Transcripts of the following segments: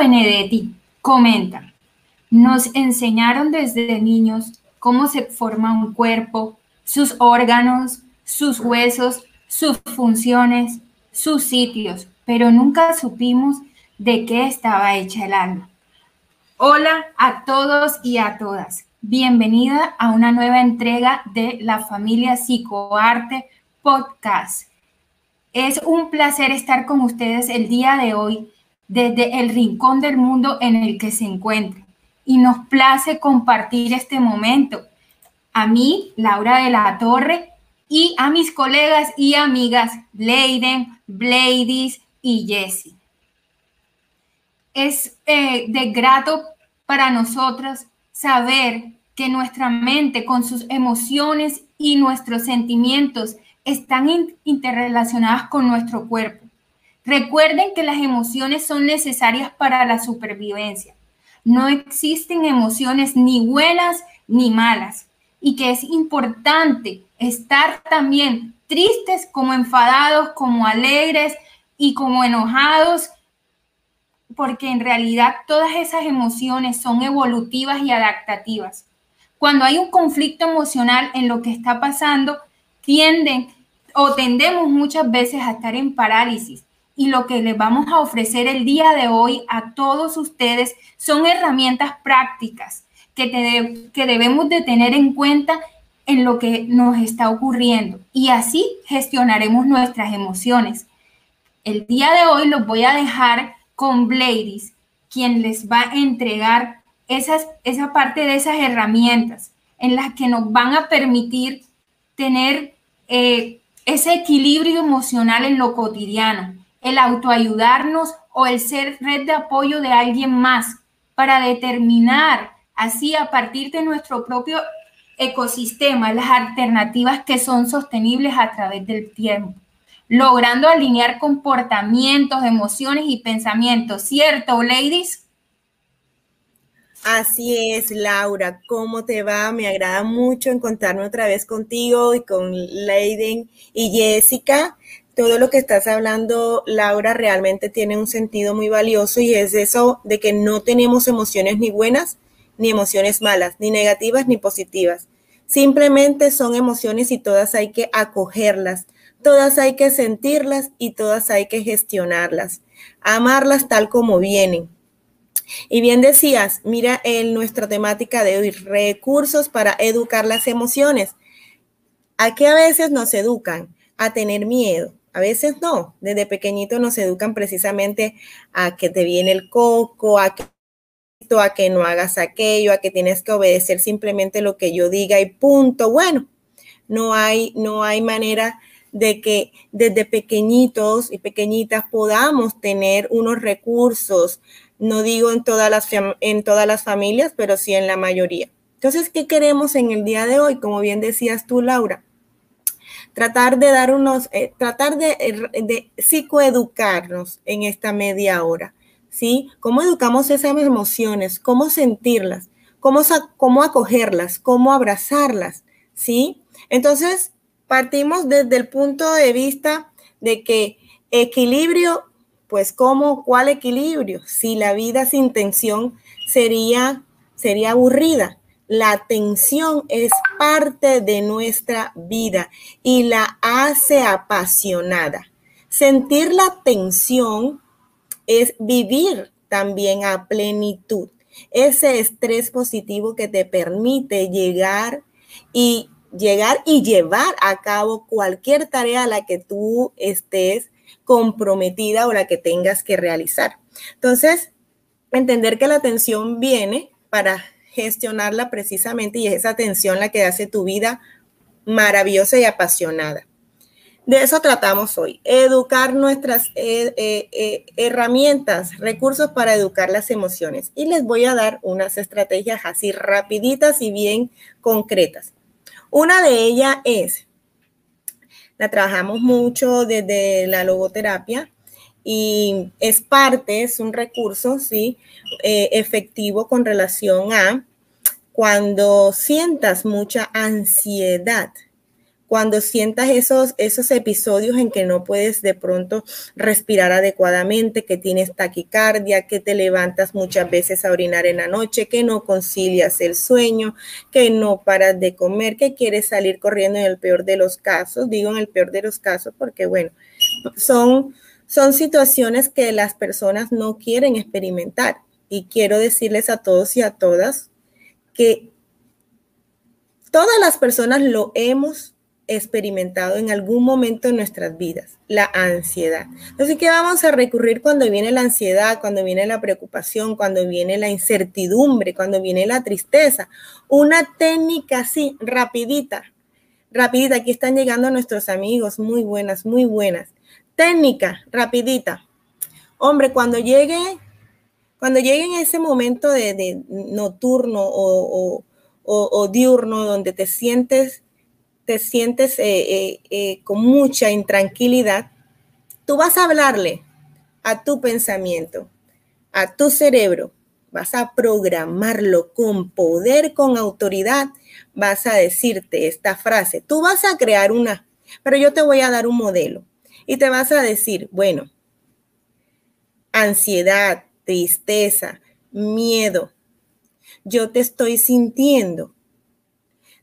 Benedetti comenta, nos enseñaron desde niños cómo se forma un cuerpo, sus órganos, sus huesos, sus funciones, sus sitios, pero nunca supimos de qué estaba hecha el alma. Hola a todos y a todas. Bienvenida a una nueva entrega de la familia Psicoarte Podcast. Es un placer estar con ustedes el día de hoy desde el rincón del mundo en el que se encuentren. Y nos place compartir este momento. A mí, Laura de la Torre, y a mis colegas y amigas Leiden, Bladys y Jessie. Es eh, de grato para nosotras saber que nuestra mente con sus emociones y nuestros sentimientos están interrelacionadas con nuestro cuerpo. Recuerden que las emociones son necesarias para la supervivencia. No existen emociones ni buenas ni malas y que es importante estar también tristes como enfadados, como alegres y como enojados, porque en realidad todas esas emociones son evolutivas y adaptativas. Cuando hay un conflicto emocional en lo que está pasando, tienden o tendemos muchas veces a estar en parálisis y lo que les vamos a ofrecer el día de hoy a todos ustedes son herramientas prácticas que, que debemos de tener en cuenta en lo que nos está ocurriendo y así gestionaremos nuestras emociones. El día de hoy los voy a dejar con Bladys, quien les va a entregar esa parte de esas herramientas en las que nos van a permitir tener eh, ese equilibrio emocional en lo cotidiano el autoayudarnos o el ser red de apoyo de alguien más para determinar así a partir de nuestro propio ecosistema las alternativas que son sostenibles a través del tiempo, logrando alinear comportamientos, emociones y pensamientos, ¿cierto, ladies? Así es, Laura. ¿Cómo te va? Me agrada mucho encontrarme otra vez contigo y con Leiden y Jessica todo lo que estás hablando, Laura, realmente tiene un sentido muy valioso y es eso de que no tenemos emociones ni buenas ni emociones malas, ni negativas ni positivas. Simplemente son emociones y todas hay que acogerlas, todas hay que sentirlas y todas hay que gestionarlas, amarlas tal como vienen. Y bien decías, mira en nuestra temática de hoy, recursos para educar las emociones. ¿A qué a veces nos educan? A tener miedo, a veces no. Desde pequeñito nos educan precisamente a que te viene el coco, a que no hagas aquello, a que tienes que obedecer simplemente lo que yo diga y punto. Bueno, no hay, no hay manera de que desde pequeñitos y pequeñitas podamos tener unos recursos, no digo en todas las, en todas las familias, pero sí en la mayoría. Entonces, ¿qué queremos en el día de hoy? Como bien decías tú, Laura, tratar de dar unos, eh, tratar de, eh, de, psicoeducarnos en esta media hora, ¿sí? ¿Cómo educamos esas emociones? ¿Cómo sentirlas? ¿Cómo, cómo acogerlas? ¿Cómo abrazarlas? ¿Sí? Entonces, partimos desde el punto de vista de que equilibrio, pues ¿cómo? ¿Cuál equilibrio? Si la vida sin tensión sería, sería aburrida. La atención es parte de nuestra vida y la hace apasionada. Sentir la tensión es vivir también a plenitud. Ese estrés positivo que te permite llegar y llegar y llevar a cabo cualquier tarea a la que tú estés comprometida o la que tengas que realizar. Entonces, entender que la atención viene para gestionarla precisamente y es esa atención la que hace tu vida maravillosa y apasionada. De eso tratamos hoy, educar nuestras eh, eh, eh, herramientas, recursos para educar las emociones. Y les voy a dar unas estrategias así rapiditas y bien concretas. Una de ellas es, la trabajamos mucho desde la logoterapia, y es parte, es un recurso, ¿sí? Eh, efectivo con relación a cuando sientas mucha ansiedad, cuando sientas esos, esos episodios en que no puedes de pronto respirar adecuadamente, que tienes taquicardia, que te levantas muchas veces a orinar en la noche, que no concilias el sueño, que no paras de comer, que quieres salir corriendo en el peor de los casos, digo en el peor de los casos porque bueno, son, son situaciones que las personas no quieren experimentar. Y quiero decirles a todos y a todas que todas las personas lo hemos experimentado en algún momento en nuestras vidas, la ansiedad. Entonces, ¿qué vamos a recurrir cuando viene la ansiedad, cuando viene la preocupación, cuando viene la incertidumbre, cuando viene la tristeza? Una técnica así, rapidita, rapidita. Aquí están llegando nuestros amigos, muy buenas, muy buenas. Técnica, rapidita. Hombre, cuando llegue, cuando llegue en ese momento de, nocturno o, o diurno donde te sientes te sientes eh, eh, eh, con mucha intranquilidad, tú vas a hablarle a tu pensamiento, a tu cerebro, vas a programarlo con poder, con autoridad, vas a decirte esta frase. Tú vas a crear una, pero yo te voy a dar un modelo y te vas a decir, bueno, ansiedad, tristeza, miedo, yo te estoy sintiendo,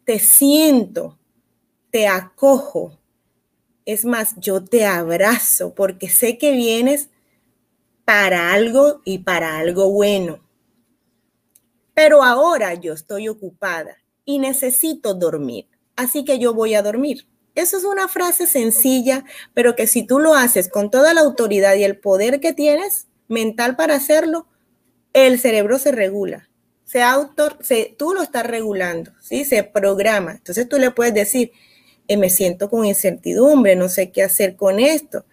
te siento, te acojo. Es más, yo te abrazo porque sé que vienes para algo y para algo bueno. Pero ahora yo estoy ocupada y necesito dormir, así que yo voy a dormir. Eso es una frase sencilla, pero que si tú lo haces con toda la autoridad y el poder que tienes mental para hacerlo, el cerebro se regula. Se se, tú lo estás regulando, ¿sí? Se programa. Entonces tú le puedes decir, eh, me siento con incertidumbre, no sé qué hacer con esto.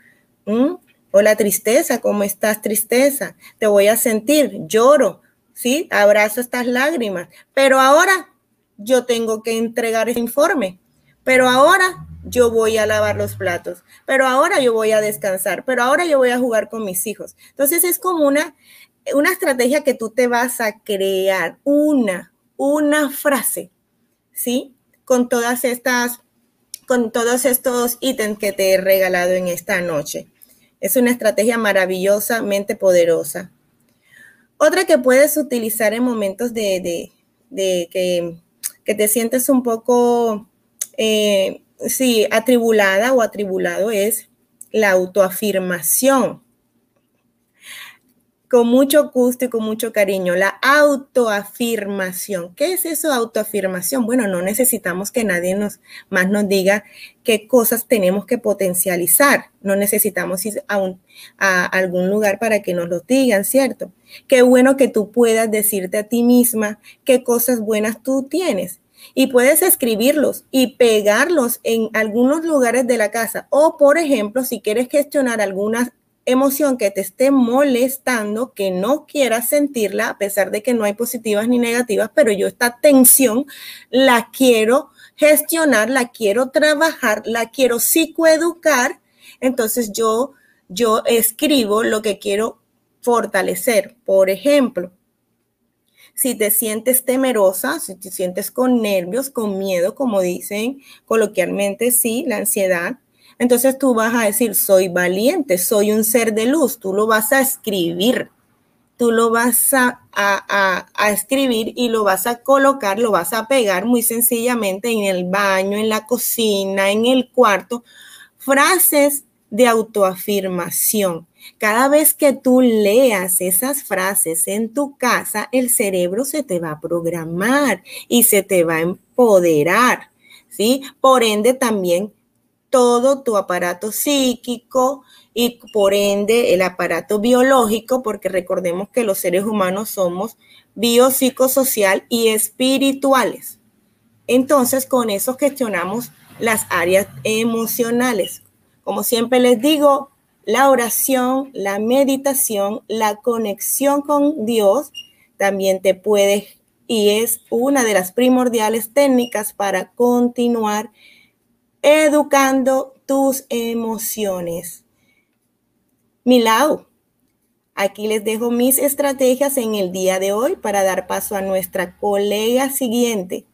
O la tristeza, ¿cómo estás tristeza? Te voy a sentir, lloro, ¿sí? Abrazo estas lágrimas. Pero ahora yo tengo que entregar ese informe. Pero ahora yo voy a lavar los platos. Pero ahora yo voy a descansar. Pero ahora yo voy a jugar con mis hijos. Entonces es como una, una estrategia que tú te vas a crear, una, una frase, ¿sí? Con todas estas con todos estos ítems que te he regalado en esta noche. Es una estrategia maravillosamente poderosa. Otra que puedes utilizar en momentos de, que, te sientes un poco, eh, sí, atribulada o atribulado es la autoafirmación con mucho gusto y con mucho cariño, la autoafirmación. ¿Qué es eso, autoafirmación? Bueno, no necesitamos que nadie nos, más nos diga qué cosas tenemos que potencializar. No necesitamos ir a, a algún lugar para que nos lo digan, ¿cierto? Qué bueno que tú puedas decirte a ti misma qué cosas buenas tú tienes. Y puedes escribirlos y pegarlos en algunos lugares de la casa. O, por ejemplo, si quieres gestionar algunas emoción que te esté molestando, que no quieras sentirla, a pesar de que no hay positivas ni negativas, pero yo esta tensión la quiero gestionar, la quiero trabajar, la quiero psicoeducar, entonces yo, yo escribo lo que quiero fortalecer. Por ejemplo, si te sientes temerosa, si te sientes con nervios, con miedo, como dicen coloquialmente, sí, la ansiedad, entonces tú vas a decir, soy valiente, soy un ser de luz, tú lo vas a escribir, tú lo vas a, a, escribir y lo vas a colocar, lo vas a pegar muy sencillamente en el baño, en la cocina, en el cuarto, frases de autoafirmación. Cada vez que tú leas esas frases en tu casa, el cerebro se te va a programar y se te va a empoderar, ¿sí? Por ende, también todo tu aparato psíquico y por ende el aparato biológico, porque recordemos que los seres humanos somos biopsicosocial y espirituales. Entonces, con eso gestionamos las áreas emocionales. Como siempre les digo, la oración, la meditación, la conexión con Dios también te puede y es una de las primordiales técnicas para continuar educando tus emociones. Milau, aquí les dejo mis estrategias en el día de hoy para dar paso a nuestra colega siguiente.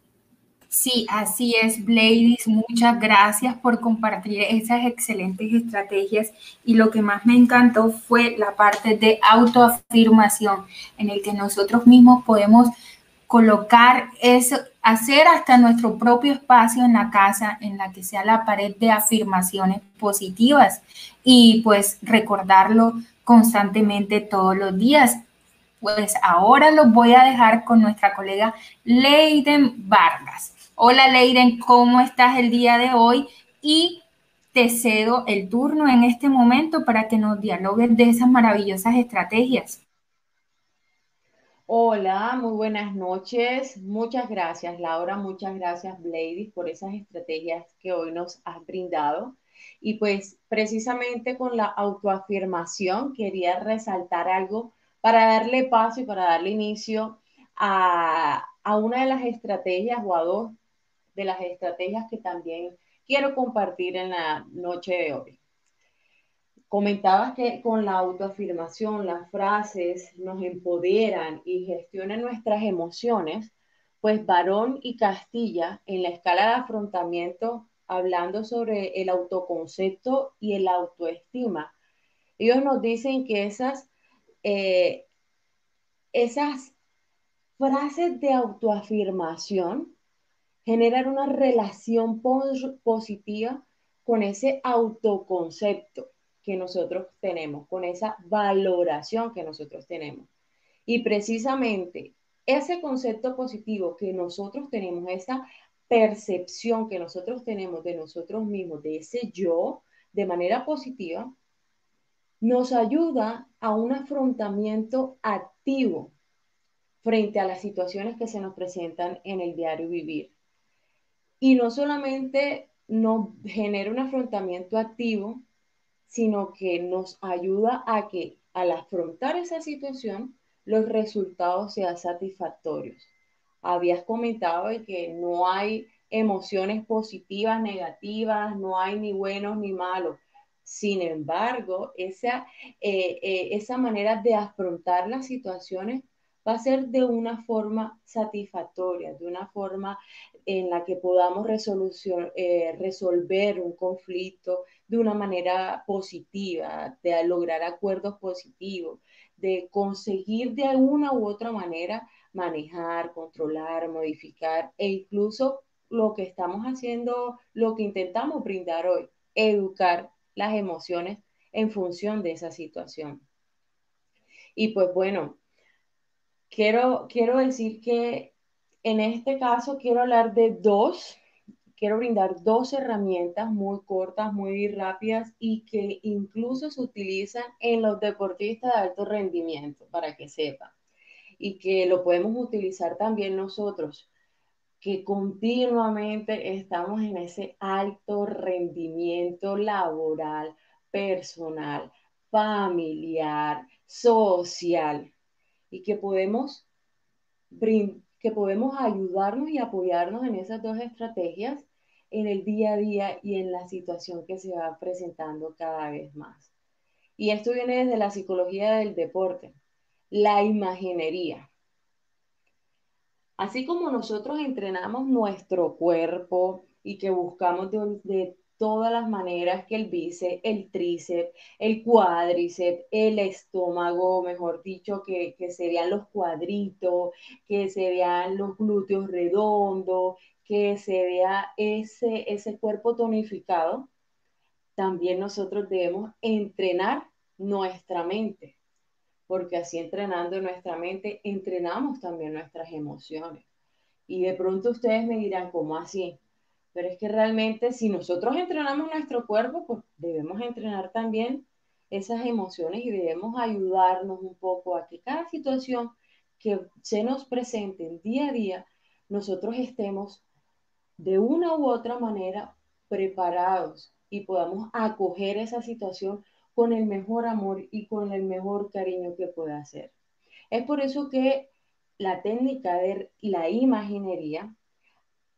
Sí, así es, Bladys. Muchas gracias por compartir esas excelentes estrategias. Y lo que más me encantó fue la parte de autoafirmación, en el que nosotros mismos podemos colocar eso, hacer hasta nuestro propio espacio en la casa, en la que sea la pared de afirmaciones positivas y pues recordarlo constantemente todos los días. Pues ahora los voy a dejar con nuestra colega Leiden Vargas. Hola Leiden, ¿cómo estás el día de hoy? Y te cedo el turno en este momento para que nos dialogues de esas maravillosas estrategias. Hola, muy buenas noches. Muchas gracias, Laura. Muchas gracias, Blady, por esas estrategias que hoy nos has brindado. Y pues precisamente con la autoafirmación quería resaltar algo para darle paso y para darle inicio a, a una de las estrategias o a dos de las estrategias que también quiero compartir en la noche de hoy. Comentabas que con la autoafirmación las frases nos empoderan y gestionan nuestras emociones, pues Varón y Castilla en la escala de afrontamiento, hablando sobre el autoconcepto y el autoestima, ellos nos dicen que esas, eh, esas frases de autoafirmación generar una relación positiva con ese autoconcepto que nosotros tenemos, con esa valoración que nosotros tenemos. Y precisamente ese concepto positivo que nosotros tenemos, esa percepción que nosotros tenemos de nosotros mismos, de ese yo, de manera positiva, nos ayuda a un afrontamiento activo frente a las situaciones que se nos presentan en el diario vivir. Y no solamente nos genera un afrontamiento activo, sino que nos ayuda a que al afrontar esa situación, los resultados sean satisfactorios. Habías comentado que no hay emociones positivas, negativas, no hay ni buenos ni malos. Sin embargo, esa, eh, eh, esa manera de afrontar las situaciones va a ser de una forma satisfactoria, de una forma en la que podamos eh, resolver un conflicto de una manera positiva, de lograr acuerdos positivos, de conseguir de alguna u otra manera manejar, controlar, modificar e incluso lo que estamos haciendo, lo que intentamos brindar hoy, educar las emociones en función de esa situación. Y pues bueno, quiero, quiero decir que en este caso quiero hablar de dos, quiero brindar dos herramientas muy cortas, muy rápidas y que incluso se utilizan en los deportistas de alto rendimiento, para que sepan. Y que lo podemos utilizar también nosotros, que continuamente estamos en ese alto rendimiento laboral, personal, familiar, social y que podemos, que podemos ayudarnos y apoyarnos en esas dos estrategias en el día a día y en la situación que se va presentando cada vez más. Y esto viene desde la psicología del deporte, la imaginería. Así como nosotros entrenamos nuestro cuerpo y que buscamos de, todas las maneras que el bíceps, el tríceps, el cuádriceps, el estómago, mejor dicho, que, se vean los cuadritos, que se vean los glúteos redondos, que se vea ese, ese cuerpo tonificado, también nosotros debemos entrenar nuestra mente, porque así entrenando nuestra mente, entrenamos también nuestras emociones. Y de pronto ustedes me dirán, ¿cómo así? Pero es que realmente si nosotros entrenamos nuestro cuerpo, pues debemos entrenar también esas emociones y debemos ayudarnos un poco a que cada situación que se nos presente el día a día, nosotros estemos de una u otra manera preparados y podamos acoger esa situación con el mejor amor y con el mejor cariño que pueda ser. Es por eso que la técnica de la imaginería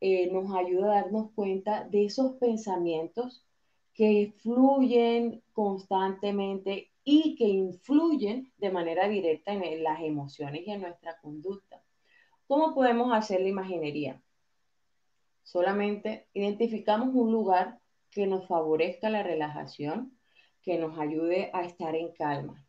eh, nos ayuda a darnos cuenta de esos pensamientos que fluyen constantemente y que influyen de manera directa en las emociones y en nuestra conducta. ¿Cómo podemos hacer la imaginería? Solamente identificamos un lugar que nos favorezca la relajación, que nos ayude a estar en calma.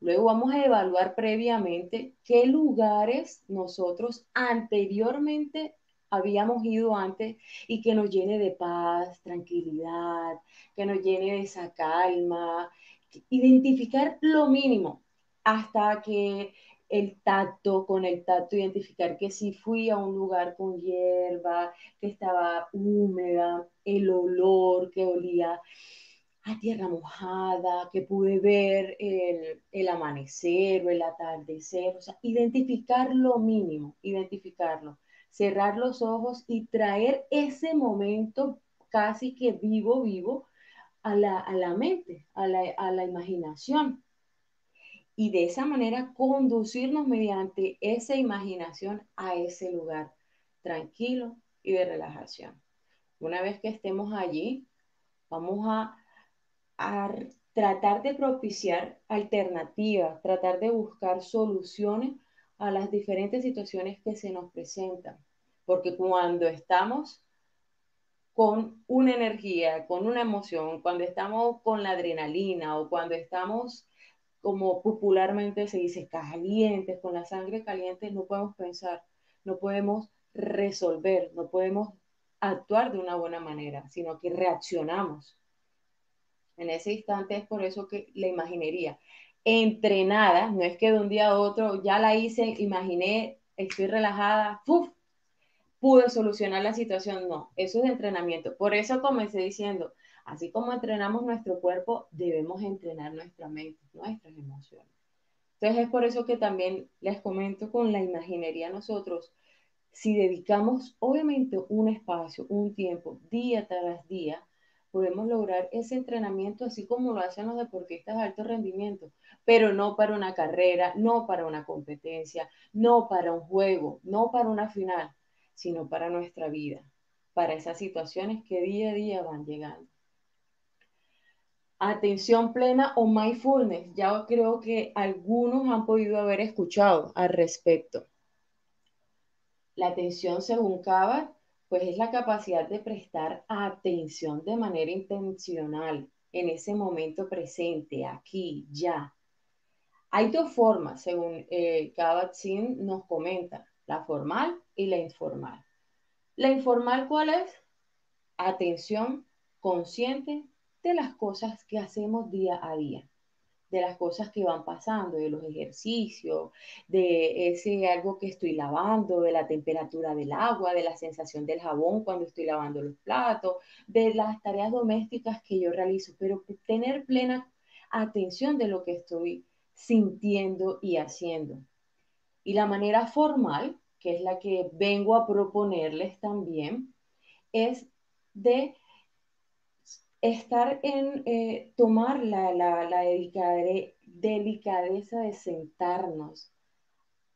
Luego vamos a evaluar previamente qué lugares nosotros anteriormente habíamos ido antes y que nos llene de paz, tranquilidad, que nos llene de esa calma. Identificar lo mínimo hasta que el tacto, con el tacto identificar que si fui a un lugar con hierba, que estaba húmeda, el olor que olía a tierra mojada, que pude ver el, el amanecer o el atardecer, o sea, identificar lo mínimo, identificarlo, cerrar los ojos y traer ese momento casi que vivo, vivo a la, a la mente, a la, a la imaginación y de esa manera conducirnos mediante esa imaginación a ese lugar tranquilo y de relajación. Una vez que estemos allí, vamos a, tratar de propiciar alternativas, tratar de buscar soluciones a las diferentes situaciones que se nos presentan. Porque cuando estamos con una energía, con una emoción, cuando estamos con la adrenalina o cuando estamos como popularmente se dice, calientes, con la sangre caliente, no podemos pensar, no podemos resolver, no podemos actuar de una buena manera, sino que reaccionamos. En ese instante es por eso que la imaginería entrenada, no es que de un día a otro ya la hice, imaginé, estoy relajada, ¡puf! pude solucionar la situación, no, eso es entrenamiento. Por eso comencé diciendo, Así como entrenamos nuestro cuerpo, debemos entrenar nuestra mente, nuestras emociones. Entonces es por eso que también les comento con la imaginería nosotros, si dedicamos obviamente un espacio, un tiempo, día tras día, podemos lograr ese entrenamiento así como lo hacen los deportistas de alto rendimiento, pero no para una carrera, no para una competencia, no para un juego, no para una final, sino para nuestra vida, para esas situaciones que día a día van llegando atención plena o mindfulness. Ya creo que algunos han podido haber escuchado al respecto. La atención, según Cava, pues es la capacidad de prestar atención de manera intencional en ese momento presente, aquí, ya. Hay dos formas, según eh, Kabat-Zinn nos comenta, la formal y la informal. La informal, ¿cuál es? Atención consciente de las cosas que hacemos día a día, de las cosas que van pasando, de los ejercicios, de ese algo que estoy lavando, de la temperatura del agua, de la sensación del jabón cuando estoy lavando los platos, de las tareas domésticas que yo realizo, pero tener plena atención de lo que estoy sintiendo y haciendo. Y la manera formal, que es la que vengo a proponerles también, es de estar en eh, tomar la, la, delicadeza de sentarnos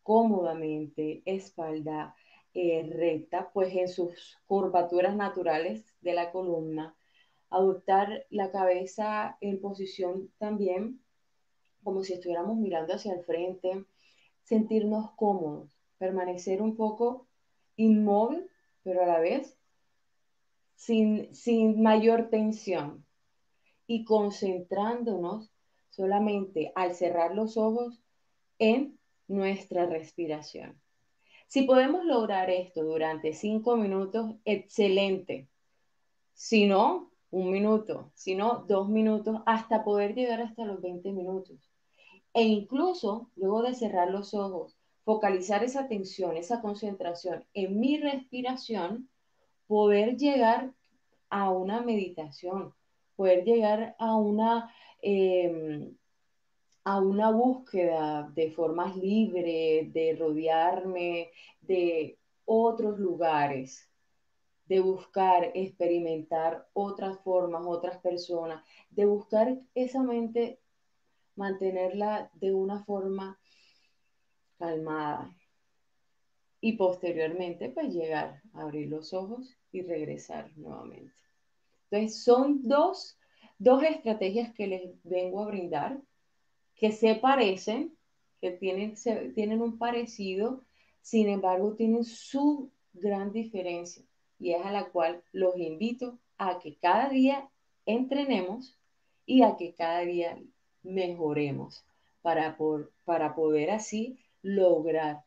cómodamente, espalda eh, recta, pues en sus curvaturas naturales de la columna, adoptar la cabeza en posición también como si estuviéramos mirando hacia el frente, sentirnos cómodos, permanecer un poco inmóvil, pero a la vez sin, mayor tensión y concentrándonos solamente al cerrar los ojos en nuestra respiración. Si podemos lograr esto durante cinco minutos, excelente. Si no, un minuto, si no, dos minutos, hasta poder llegar hasta los 20 minutos. E incluso, luego de cerrar los ojos, focalizar esa atención, esa concentración en mi respiración, poder llegar a una meditación, poder llegar a una, em, a una búsqueda de formas libres, de rodearme de otros lugares, de buscar, experimentar otras formas, otras personas, de buscar esa mente, mantenerla de una forma calmada, y posteriormente pues llegar a abrir los ojos y regresar nuevamente. Entonces son dos, dos estrategias que les vengo a brindar que se parecen, que tienen, tienen un parecido, sin embargo tienen su gran diferencia. y es a la cual los invito a que cada día entrenemos y a que cada día mejoremos para, para poder así lograr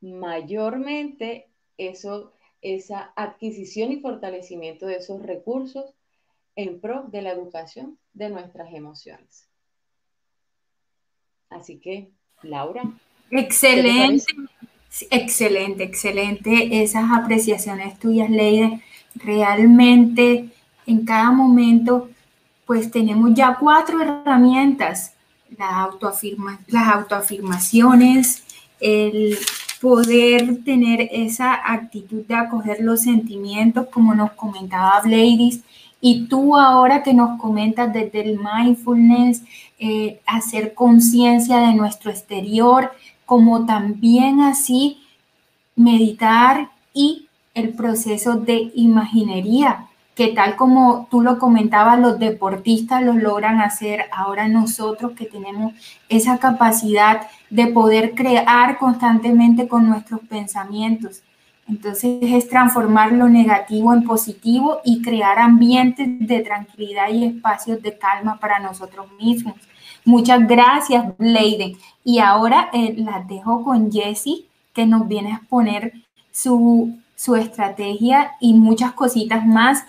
mayormente eso, esa adquisición y fortalecimiento de esos recursos en pro de la educación de nuestras emociones. Así que, Laura. Excelente, excelente, excelente. Esas apreciaciones tuyas, Leide, realmente en cada momento, pues tenemos ya cuatro herramientas, la autoafirma, las autoafirmaciones, el poder tener esa actitud de acoger los sentimientos, como nos comentaba Bladys, y tú ahora que nos comentas desde el mindfulness, eh, hacer conciencia de nuestro exterior, como también así meditar y el proceso de imaginería, que tal como tú lo comentabas, los deportistas lo logran hacer, ahora nosotros que tenemos esa capacidad de poder crear constantemente con nuestros pensamientos. Entonces es transformar lo negativo en positivo y crear ambientes de tranquilidad y espacios de calma para nosotros mismos. Muchas gracias, Leiden. Y ahora eh, las dejo con Jessie, que nos viene a exponer su, su estrategia y muchas cositas más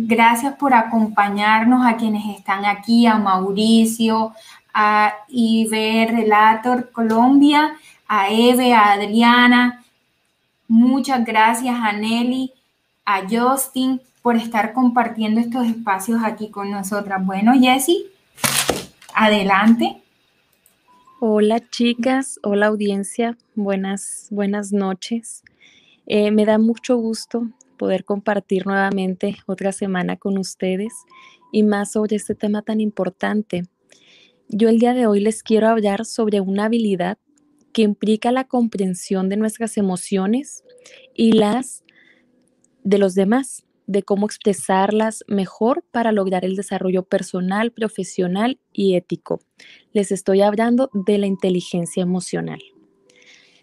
Gracias por acompañarnos a quienes están aquí, a Mauricio, a Ibe Relator Colombia, a Eve, a Adriana. Muchas gracias a Nelly, a Justin por estar compartiendo estos espacios aquí con nosotras. Bueno, Jessie, adelante. Hola chicas, hola audiencia, buenas, buenas noches. Eh, me da mucho gusto poder compartir nuevamente otra semana con ustedes y más sobre este tema tan importante. Yo el día de hoy les quiero hablar sobre una habilidad que implica la comprensión de nuestras emociones y las de los demás, de cómo expresarlas mejor para lograr el desarrollo personal, profesional y ético. Les estoy hablando de la inteligencia emocional.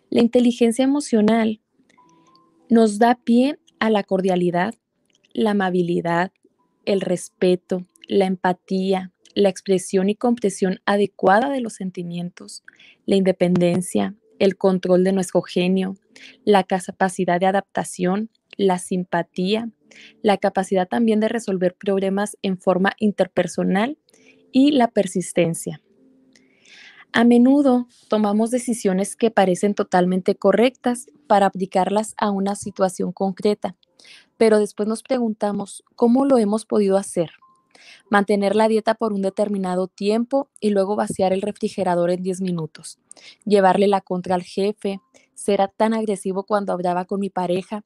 La inteligencia emocional nos da pie a la cordialidad, la amabilidad, el respeto, la empatía, la expresión y comprensión adecuada de los sentimientos, la independencia, el control de nuestro genio, la capacidad de adaptación, la simpatía, la capacidad también de resolver problemas en forma interpersonal y la persistencia. A menudo tomamos decisiones que parecen totalmente correctas para aplicarlas a una situación concreta, pero después nos preguntamos cómo lo hemos podido hacer. Mantener la dieta por un determinado tiempo y luego vaciar el refrigerador en 10 minutos. Llevarle la contra al jefe, ser tan agresivo cuando hablaba con mi pareja.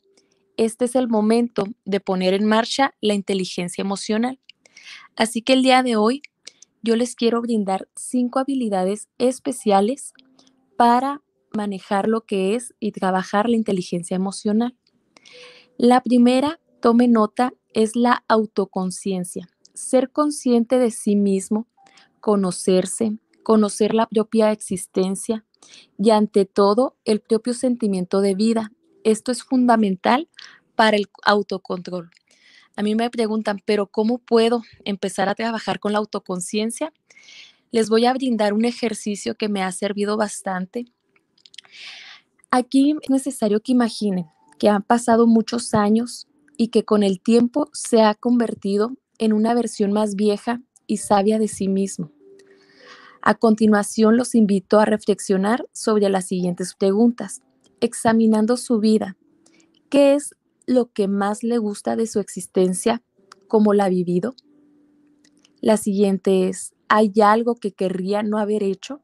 Este es el momento de poner en marcha la inteligencia emocional. Así que el día de hoy yo les quiero brindar cinco habilidades especiales para manejar lo que es y trabajar la inteligencia emocional. La primera, tome nota, es la autoconciencia. Ser consciente de sí mismo, conocerse, conocer la propia existencia y ante todo el propio sentimiento de vida. Esto es fundamental para el autocontrol. A mí me preguntan, pero ¿cómo puedo empezar a trabajar con la autoconciencia? Les voy a brindar un ejercicio que me ha servido bastante. Aquí es necesario que imaginen que han pasado muchos años y que con el tiempo se ha convertido en una versión más vieja y sabia de sí mismo. A continuación los invito a reflexionar sobre las siguientes preguntas, examinando su vida. ¿Qué es lo que más le gusta de su existencia, como la ha vivido? La siguiente es, ¿hay algo que querría no haber hecho?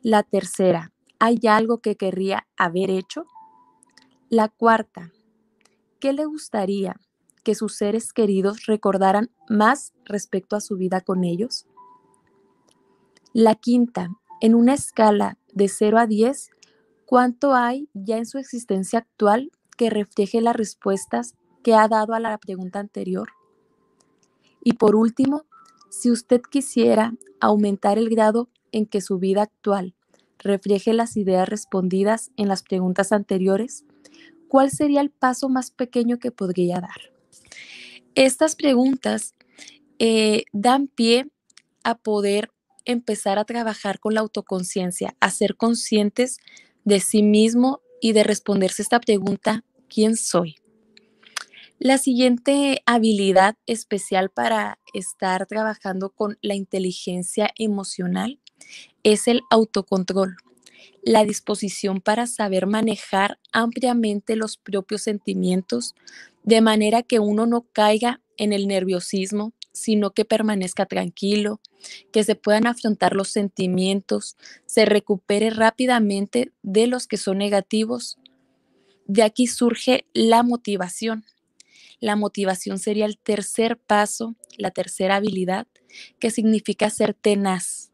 La tercera, ¿hay algo que querría haber hecho? La cuarta, ¿qué le gustaría que sus seres queridos recordaran más respecto a su vida con ellos? La quinta, en una escala de 0 a 10, ¿cuánto hay ya en su existencia actual que refleje las respuestas que ha dado a la pregunta anterior. Y por último, si usted quisiera aumentar el grado en que su vida actual refleje las ideas respondidas en las preguntas anteriores, cuál sería el paso más pequeño que podría dar. Estas preguntas eh, dan pie a poder empezar a trabajar con la autoconciencia, a ser conscientes de sí mismo y de responderse esta pregunta, ¿quién soy? La siguiente habilidad especial para estar trabajando con la inteligencia emocional es el autocontrol, la disposición para saber manejar ampliamente los propios sentimientos de manera que uno no caiga en el nerviosismo, sino que permanezca tranquilo, que se puedan afrontar los sentimientos, se recupere rápidamente de los que son negativos. De aquí surge la motivación. La motivación sería el tercer paso, la tercera habilidad, que significa ser tenaz,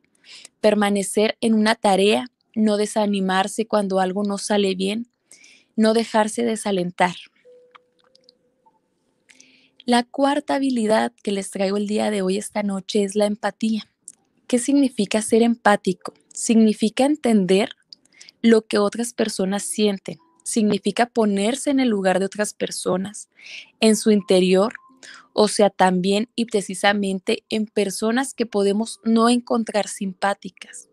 permanecer en una tarea, no desanimarse cuando algo no sale bien, no dejarse desalentar. La cuarta habilidad que les traigo el día de hoy, esta noche, es la empatía. ¿Qué significa ser empático? Significa entender lo que otras personas sienten. Significa ponerse en el lugar de otras personas, en su interior, o sea, también y precisamente en personas que podemos no encontrar simpáticas.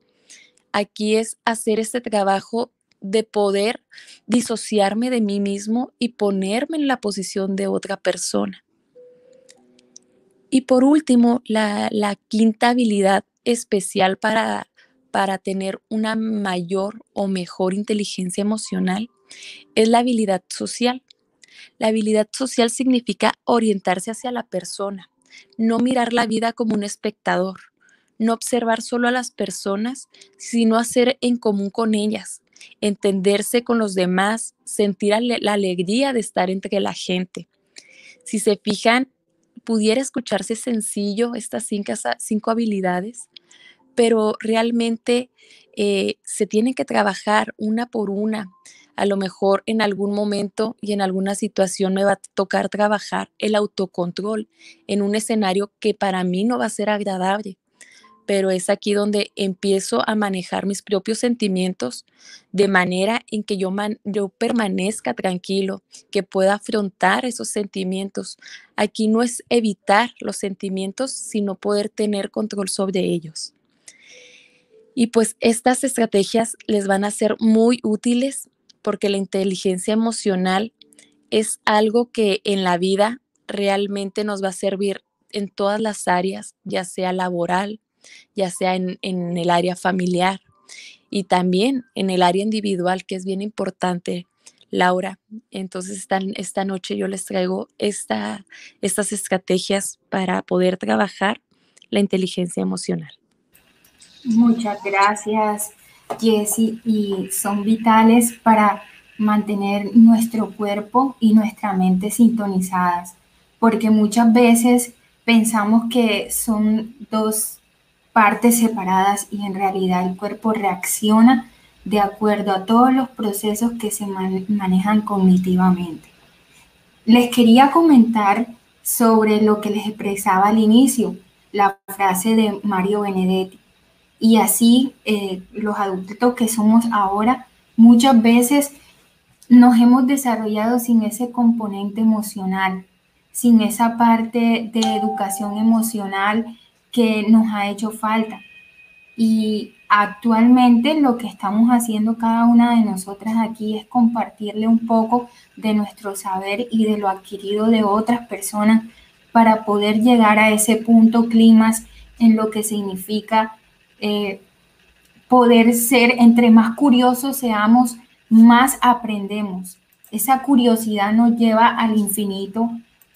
Aquí es hacer este trabajo de poder disociarme de mí mismo y ponerme en la posición de otra persona. Y por último, la, quinta habilidad especial para, para tener una mayor o mejor inteligencia emocional es la habilidad social. La habilidad social significa orientarse hacia la persona, no mirar la vida como un espectador, no observar solo a las personas, sino hacer en común con ellas, entenderse con los demás, sentir la alegría de estar entre la gente. Si se fijan, pudiera escucharse sencillo estas cinco, habilidades, pero realmente eh, se tienen que trabajar una por una. A lo mejor en algún momento y en alguna situación me va a tocar trabajar el autocontrol en un escenario que para mí no va a ser agradable pero es aquí donde empiezo a manejar mis propios sentimientos de manera en que yo, yo permanezca tranquilo, que pueda afrontar esos sentimientos. Aquí no es evitar los sentimientos, sino poder tener control sobre ellos. Y pues estas estrategias les van a ser muy útiles porque la inteligencia emocional es algo que en la vida realmente nos va a servir en todas las áreas, ya sea laboral, ya sea en, el área familiar y también en el área individual, que es bien importante, Laura. Entonces, esta, noche yo les traigo esta, estas estrategias para poder trabajar la inteligencia emocional. Muchas gracias, Jessie, y son vitales para mantener nuestro cuerpo y nuestra mente sintonizadas, porque muchas veces pensamos que son dos partes separadas y en realidad el cuerpo reacciona de acuerdo a todos los procesos que se manejan cognitivamente. Les quería comentar sobre lo que les expresaba al inicio, la frase de Mario Benedetti. Y así eh, los adultos que somos ahora muchas veces nos hemos desarrollado sin ese componente emocional, sin esa parte de educación emocional que nos ha hecho falta. Y actualmente lo que estamos haciendo cada una de nosotras aquí es compartirle un poco de nuestro saber y de lo adquirido de otras personas para poder llegar a ese punto climas en lo que significa eh, poder ser, entre más curiosos seamos, más aprendemos. Esa curiosidad nos lleva al infinito,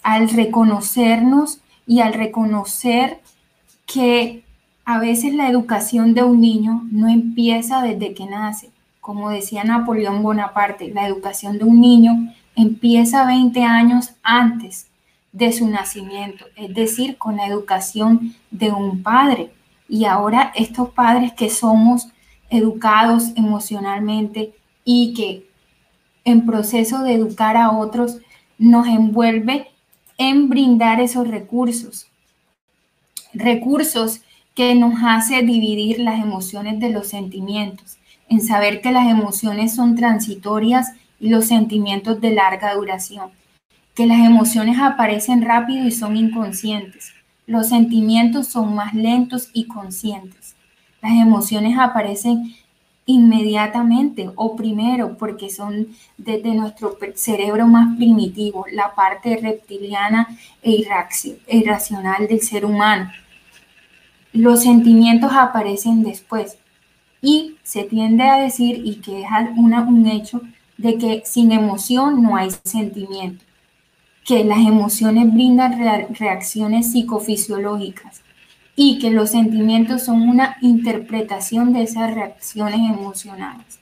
al reconocernos y al reconocer que a veces la educación de un niño no empieza desde que nace. Como decía Napoleón Bonaparte, la educación de un niño empieza 20 años antes de su nacimiento, es decir, con la educación de un padre. Y ahora estos padres que somos educados emocionalmente y que en proceso de educar a otros nos envuelve en brindar esos recursos, recursos que nos hace dividir las emociones de los sentimientos, en saber que las emociones son transitorias y los sentimientos de larga duración. Que las emociones aparecen rápido y son inconscientes. Los sentimientos son más lentos y conscientes. Las emociones aparecen inmediatamente o primero porque son desde nuestro cerebro más primitivo, la parte reptiliana e irracional del ser humano. Los sentimientos aparecen después y se tiende a decir, y que es un hecho, de que sin emoción no hay sentimiento, que las emociones brindan reacciones psicofisiológicas y que los sentimientos son una interpretación de esas reacciones emocionales.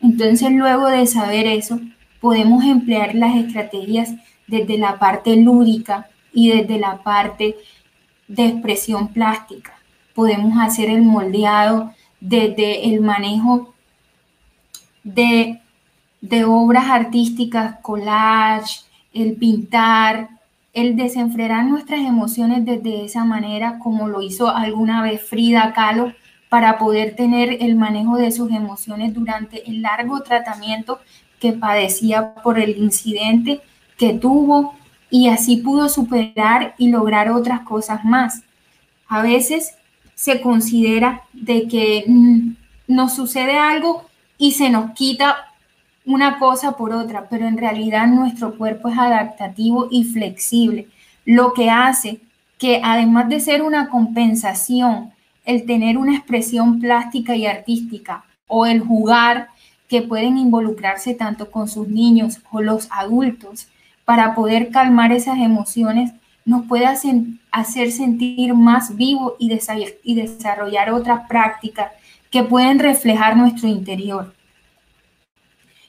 Entonces, luego de saber eso, podemos emplear las estrategias desde la parte lúdica y desde la parte de expresión plástica. Podemos hacer el moldeado desde el manejo de, de obras artísticas, collage, el pintar, el desenfrenar nuestras emociones desde esa manera, como lo hizo alguna vez Frida Kahlo, para poder tener el manejo de sus emociones durante el largo tratamiento que padecía por el incidente que tuvo y así pudo superar y lograr otras cosas más. A veces se considera de que mm, nos sucede algo y se nos quita una cosa por otra, pero en realidad nuestro cuerpo es adaptativo y flexible, lo que hace que además de ser una compensación, el tener una expresión plástica y artística o el jugar que pueden involucrarse tanto con sus niños o los adultos para poder calmar esas emociones, nos puede hacer sentir más vivo y, y desarrollar otras prácticas que pueden reflejar nuestro interior.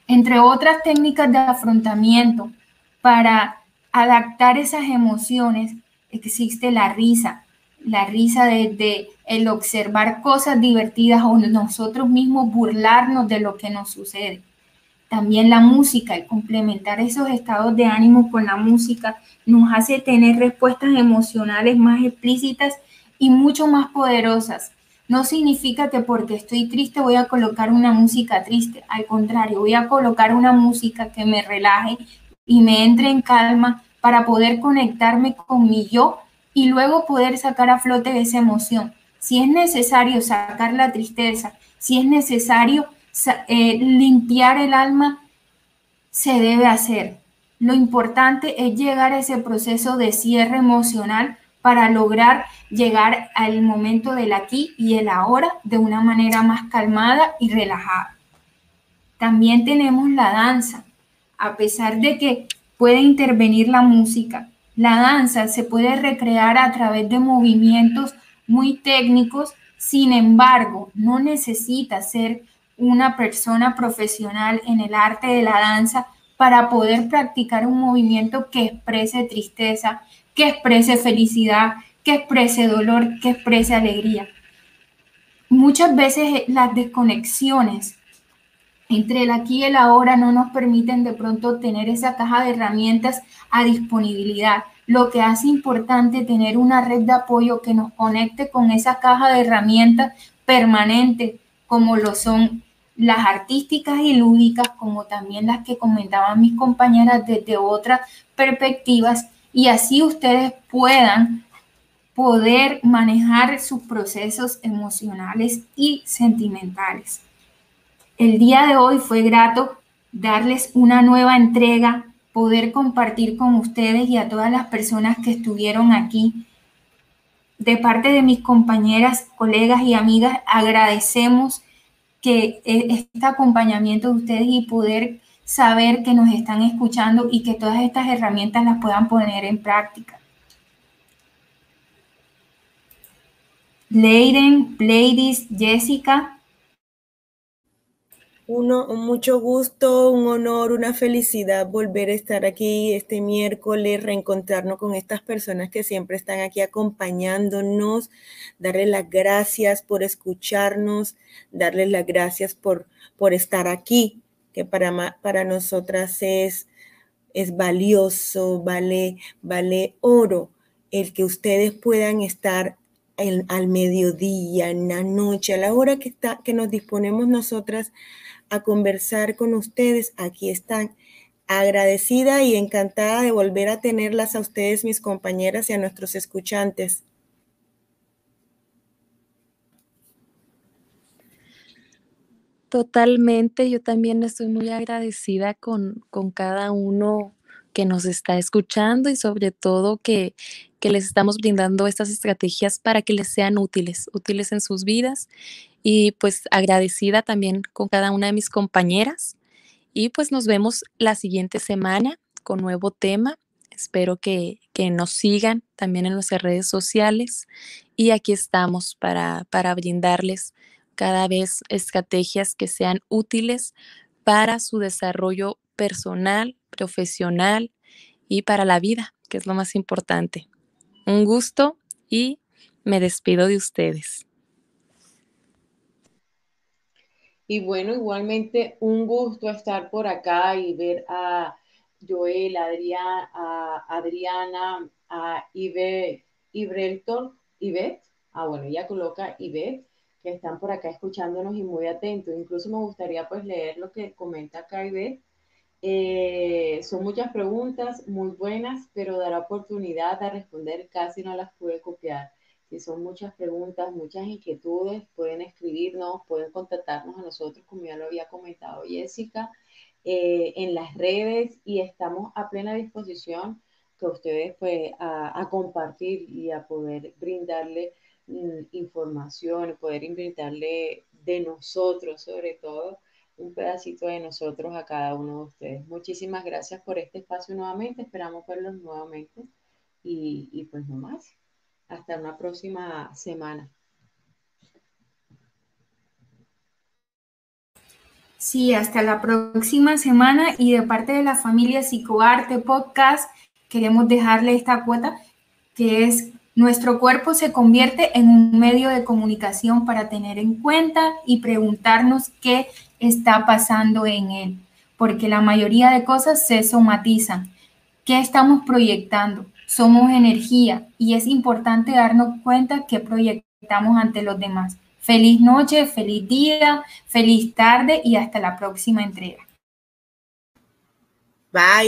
Entre otras técnicas de afrontamiento para adaptar esas emociones, existe la risa. La risa desde el observar cosas divertidas o nosotros mismos burlarnos de lo que nos sucede. También la música, el complementar esos estados de ánimo con la música nos hace tener respuestas emocionales más explícitas y mucho más poderosas no significa que porque estoy triste voy a colocar una música triste. Al contrario, voy a colocar una música que me relaje y me entre en calma para poder conectarme con mi yo y luego poder sacar a flote esa emoción. Si es necesario sacar la tristeza, si es necesario eh, limpiar el alma, se debe hacer. Lo importante es llegar a ese proceso de cierre emocional para lograr llegar al momento del aquí y el ahora de una manera más calmada y relajada. También tenemos la danza. A pesar de que puede intervenir la música, la danza se puede recrear a través de movimientos muy técnicos, sin embargo, no necesita ser una persona profesional en el arte de la danza para poder practicar un movimiento que exprese tristeza, que exprese felicidad, que exprese dolor, que exprese alegría. Muchas veces eh, las desconexiones entre el aquí y el ahora no nos permiten de pronto tener esa caja de herramientas a disponibilidad, lo que hace importante tener una red de apoyo que nos conecte con esa caja de herramientas permanente, como lo son las artísticas y lúdicas, como también las que comentaban mis compañeras desde otras perspectivas y así ustedes puedan poder manejar sus procesos emocionales y sentimentales. El día de hoy fue grato darles una nueva entrega, poder compartir con ustedes y a todas las personas que estuvieron aquí. De parte de mis compañeras, colegas y amigas, agradecemos que e, este acompañamiento de ustedes y poder saber que nos están escuchando y que todas estas herramientas las puedan poner en práctica. Leiden, Ladies, Jessica. Uno, un mucho gusto, un honor, una felicidad volver a estar aquí este miércoles, reencontrarnos con estas personas que siempre están aquí acompañándonos, darles las gracias por escucharnos, darles las gracias por, por estar aquí que para, para nosotras es, es valioso, vale, vale oro el que ustedes puedan estar al mediodía, en la noche, a la hora que, está, que nos disponemos nosotras a conversar con ustedes, aquí están. Agradecida y encantada de volver a tenerlas a ustedes, mis compañeras y a nuestros escuchantes. Totalmente, yo también estoy muy agradecida con, con cada uno que nos está escuchando y sobre todo que, que les estamos brindando estas estrategias para que les sean útiles, útiles en sus vidas. Y pues agradecida también con cada una de mis compañeras. Y pues nos vemos la siguiente semana con nuevo tema. Espero que, que nos sigan también en nuestras redes sociales. Y aquí estamos para, para brindarles cada vez estrategias que sean útiles para su desarrollo personal, profesional y para la vida, que es lo más importante. Un gusto y me despido de ustedes. Y bueno, igualmente un gusto estar por acá y ver a Joel, a, a Adriana, a Ibe, Ibrelton, Ivette. Ah, bueno, ella coloca Ivette que están por acá escuchándonos y muy atentos. Incluso me gustaría pues leer lo que comenta acá eh, son muchas preguntas muy buenas, pero dará oportunidad a responder, casi no las pude copiar. Si son muchas preguntas, muchas inquietudes, pueden escribirnos, pueden contactarnos a nosotros, como ya lo había comentado Jessica, eh, en las redes y estamos a plena disposición que ustedes pues a, compartir y a poder brindarle información, poder invitarle de nosotros, sobre todo, un pedacito de nosotros a cada uno de ustedes. Muchísimas gracias por este espacio nuevamente, esperamos verlos nuevamente y, y pues no más. Hasta una próxima semana. Sí, hasta la próxima semana y de parte de la familia Psicoarte Podcast queremos dejarle esta cuota que es nuestro cuerpo se convierte en un medio de comunicación para tener en cuenta y preguntarnos qué está pasando en él, porque la mayoría de cosas se somatizan. ¿Qué estamos proyectando? Somos energía y es importante darnos cuenta qué proyectamos ante los demás. Feliz noche, feliz día, feliz tarde y hasta la próxima entrega. Bye.